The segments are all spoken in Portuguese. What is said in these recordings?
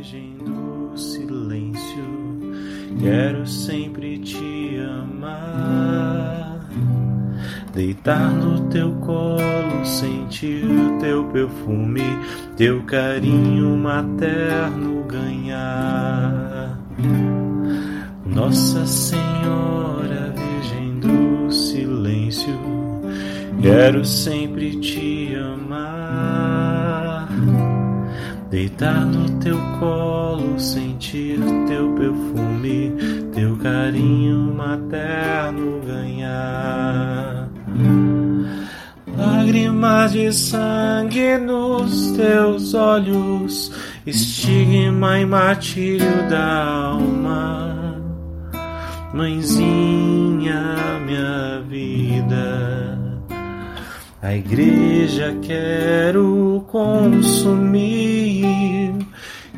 Virgem do silêncio, quero sempre te amar. Deitar no teu colo, sentir teu perfume, teu carinho materno ganhar. Nossa Senhora, Virgem do silêncio, quero sempre te amar. Deitar no teu colo, sentir teu perfume, teu carinho materno ganhar. Lágrimas de sangue nos teus olhos, estigma e martírio da alma. Mãezinha, minha vida, a igreja quero consumir.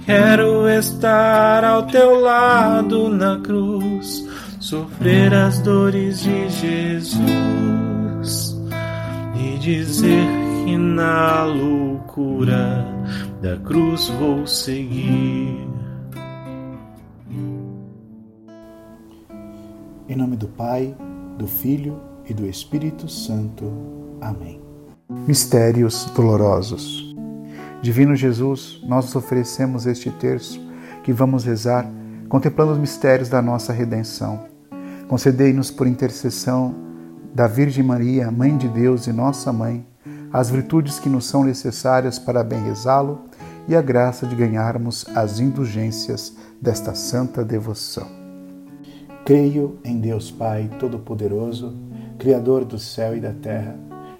Quero estar ao teu lado na cruz, sofrer as dores de Jesus e dizer que na loucura da cruz vou seguir. Em nome do Pai, do Filho e do Espírito Santo. Amém. Mistérios dolorosos. Divino Jesus, nós oferecemos este terço que vamos rezar contemplando os mistérios da nossa redenção. Concedei-nos por intercessão da Virgem Maria, Mãe de Deus e nossa Mãe, as virtudes que nos são necessárias para bem rezá-lo e a graça de ganharmos as indulgências desta santa devoção. Creio em Deus Pai Todo-Poderoso, Criador do céu e da terra,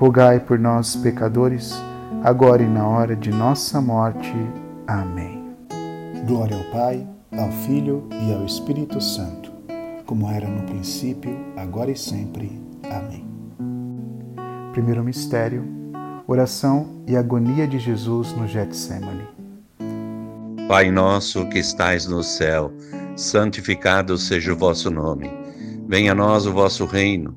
rogai por nós, pecadores, agora e na hora de nossa morte. Amém. Glória ao Pai, ao Filho e ao Espírito Santo, como era no princípio, agora e sempre. Amém. Primeiro mistério: oração e agonia de Jesus no Getsemane. Pai nosso que estais no céu, santificado seja o vosso nome. Venha a nós o vosso reino.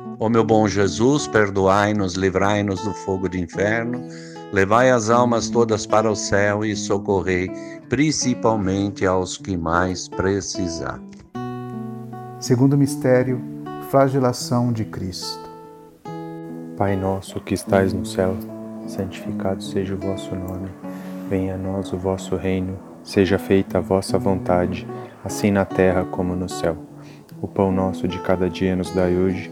Ó meu bom Jesus, perdoai-nos, livrai-nos do fogo do inferno, levai as almas todas para o céu e socorrei principalmente aos que mais precisar. Segundo mistério, flagelação de Cristo. Pai nosso que estais no céu, santificado seja o vosso nome. Venha a nós o vosso reino, seja feita a vossa vontade, assim na terra como no céu. O pão nosso de cada dia nos dai hoje,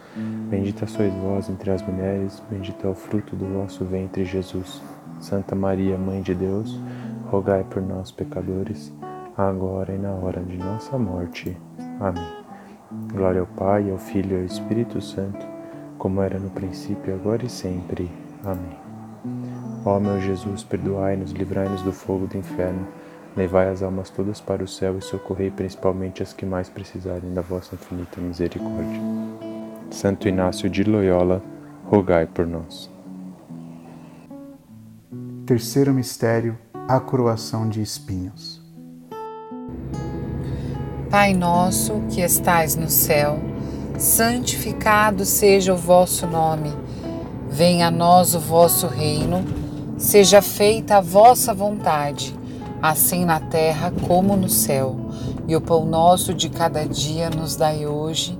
Bendita sois vós entre as mulheres, bendito é o fruto do vosso ventre, Jesus. Santa Maria, Mãe de Deus, rogai por nós, pecadores, agora e na hora de nossa morte. Amém. Glória ao Pai, ao Filho e ao Espírito Santo, como era no princípio, agora e sempre. Amém. Ó meu Jesus, perdoai-nos, livrai-nos do fogo do inferno, levai as almas todas para o céu e socorrei principalmente as que mais precisarem da vossa infinita misericórdia. Santo Inácio de Loyola, rogai por nós. Terceiro mistério, a coroação de espinhos. Pai nosso que estais no céu, santificado seja o vosso nome. Venha a nós o vosso reino, seja feita a vossa vontade, assim na terra como no céu. E o pão nosso de cada dia nos dai hoje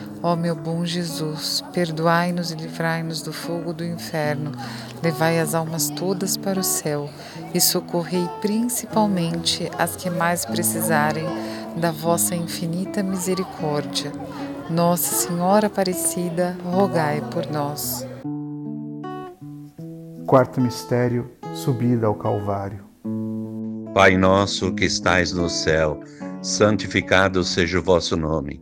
Ó meu bom Jesus, perdoai-nos e livrai-nos do fogo do inferno, levai as almas todas para o céu e socorrei principalmente as que mais precisarem da vossa infinita misericórdia. Nossa Senhora Aparecida, rogai por nós. Quarto mistério, subida ao Calvário. Pai nosso que estais no céu, santificado seja o vosso nome.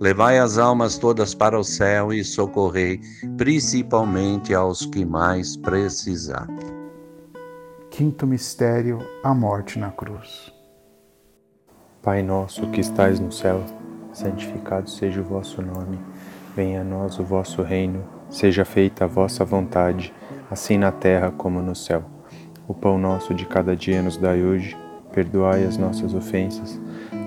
levai as almas todas para o céu e socorrei principalmente aos que mais precisar. Quinto mistério, a morte na cruz. Pai nosso que estais no céu, santificado seja o vosso nome. Venha a nós o vosso reino, seja feita a vossa vontade, assim na terra como no céu. O pão nosso de cada dia nos dai hoje Perdoai as nossas ofensas,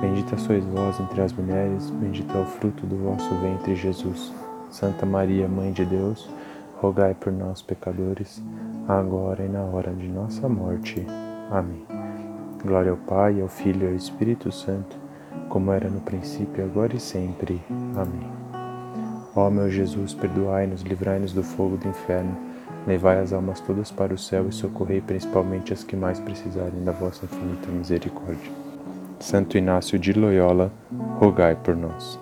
Bendita sois vós entre as mulheres, bendito é o fruto do vosso ventre, Jesus. Santa Maria, Mãe de Deus, rogai por nós, pecadores, agora e na hora de nossa morte. Amém. Glória ao Pai, ao Filho e ao Espírito Santo, como era no princípio, agora e sempre. Amém. Ó meu Jesus, perdoai-nos, livrai-nos do fogo do inferno Levai as almas todas para o céu e socorrei principalmente as que mais precisarem da vossa infinita misericórdia. Santo Inácio de Loyola, rogai por nós.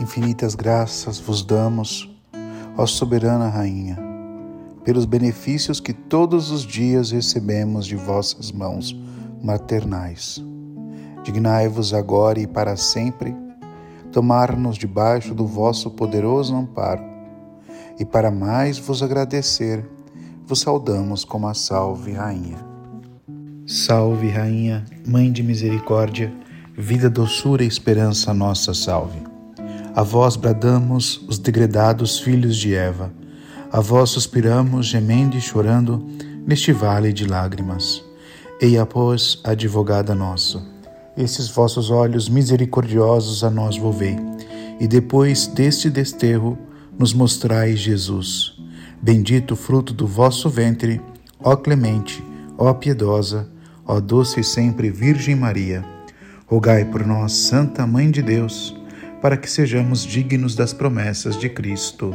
Infinitas graças vos damos, ó soberana Rainha, pelos benefícios que todos os dias recebemos de vossas mãos maternais. Dignai-vos agora e para sempre tomar-nos debaixo do vosso poderoso amparo e para mais vos agradecer, vos saudamos como a Salve Rainha. Salve Rainha, Mãe de Misericórdia, vida, doçura e esperança nossa salve. A vós bradamos os degredados filhos de Eva, a vós suspiramos, gemendo e chorando, neste vale de lágrimas. Eia, pois, advogada nossa, esses vossos olhos misericordiosos a nós volvei, e depois deste desterro, nos mostrai Jesus. Bendito fruto do vosso ventre, ó clemente, ó piedosa, ó doce e sempre Virgem Maria. Rogai por nós, Santa Mãe de Deus, para que sejamos dignos das promessas de Cristo.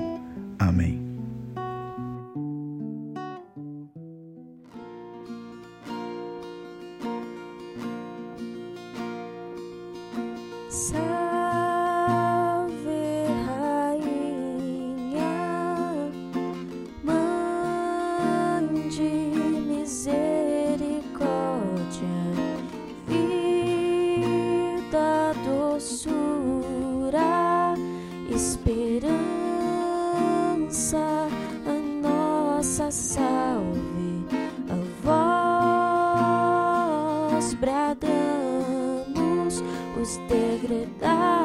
Amém. doçura, esperança, a nossa salve, a vós bradamos os degredados.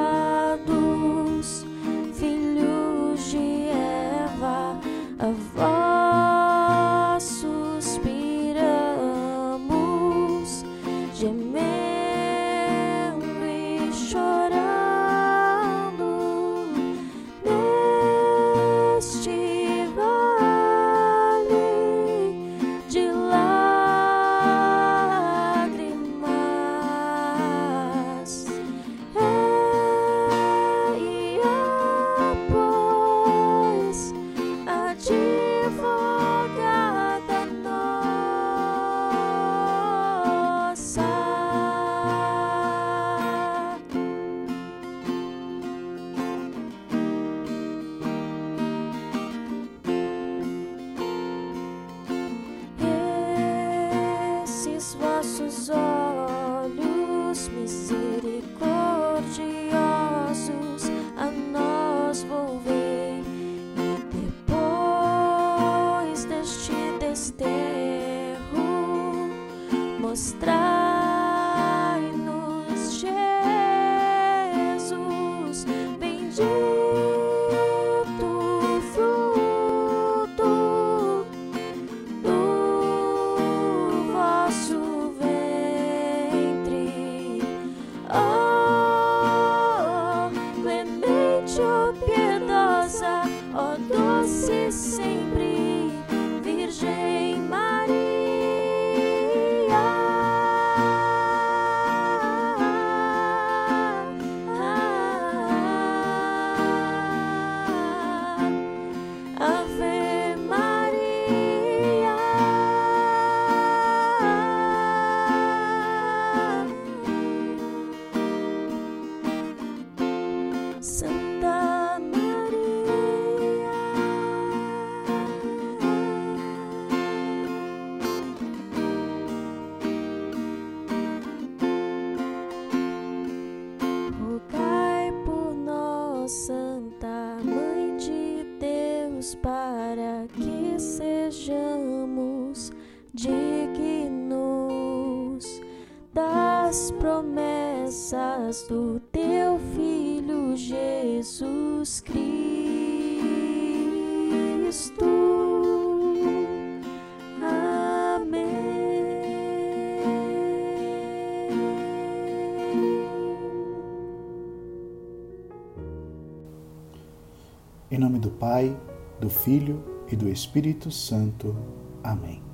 Do teu Filho Jesus Cristo. Em nome do Pai, do Filho e do Espírito Santo. Amém.